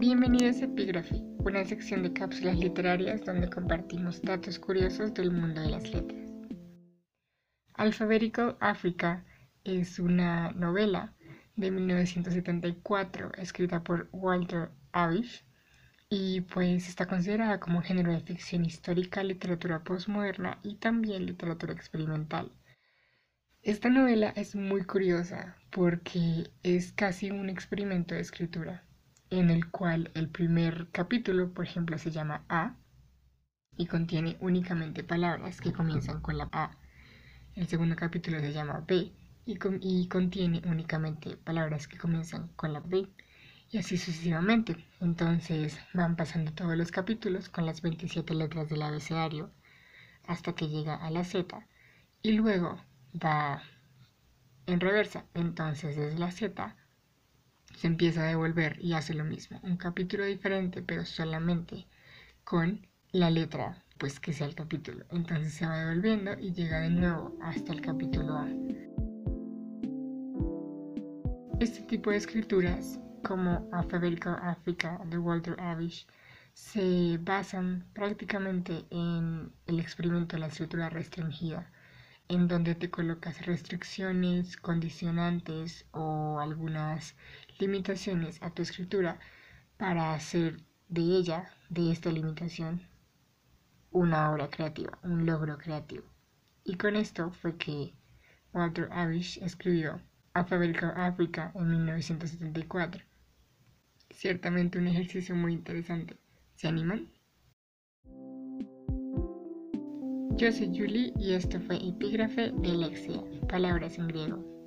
Bienvenidos a Epígrafe, una sección de cápsulas literarias donde compartimos datos curiosos del mundo de las letras. Alphabetical Africa es una novela de 1974 escrita por Walter Avish y pues está considerada como género de ficción histórica, literatura postmoderna y también literatura experimental. Esta novela es muy curiosa porque es casi un experimento de escritura en el cual el primer capítulo, por ejemplo, se llama A y contiene únicamente palabras que comienzan con la A. El segundo capítulo se llama B y, y contiene únicamente palabras que comienzan con la B y así sucesivamente. Entonces van pasando todos los capítulos con las 27 letras del abecedario hasta que llega a la Z y luego va en reversa. Entonces desde la Z se empieza a devolver y hace lo mismo. Un capítulo diferente, pero solamente con la letra, pues que sea el capítulo. Entonces se va devolviendo y llega de nuevo hasta el capítulo A. Este tipo de escrituras, como Alphabetical Africa de Walter Avish, se basan prácticamente en el experimento de la escritura restringida en donde te colocas restricciones, condicionantes o algunas limitaciones a tu escritura para hacer de ella, de esta limitación, una obra creativa, un logro creativo. Y con esto fue que Walter Avish escribió Alphabetical Africa en 1974. Ciertamente un ejercicio muy interesante. ¿Se animan? Yo soy Julie y esto fue Epígrafe de Lexia, palabras en griego.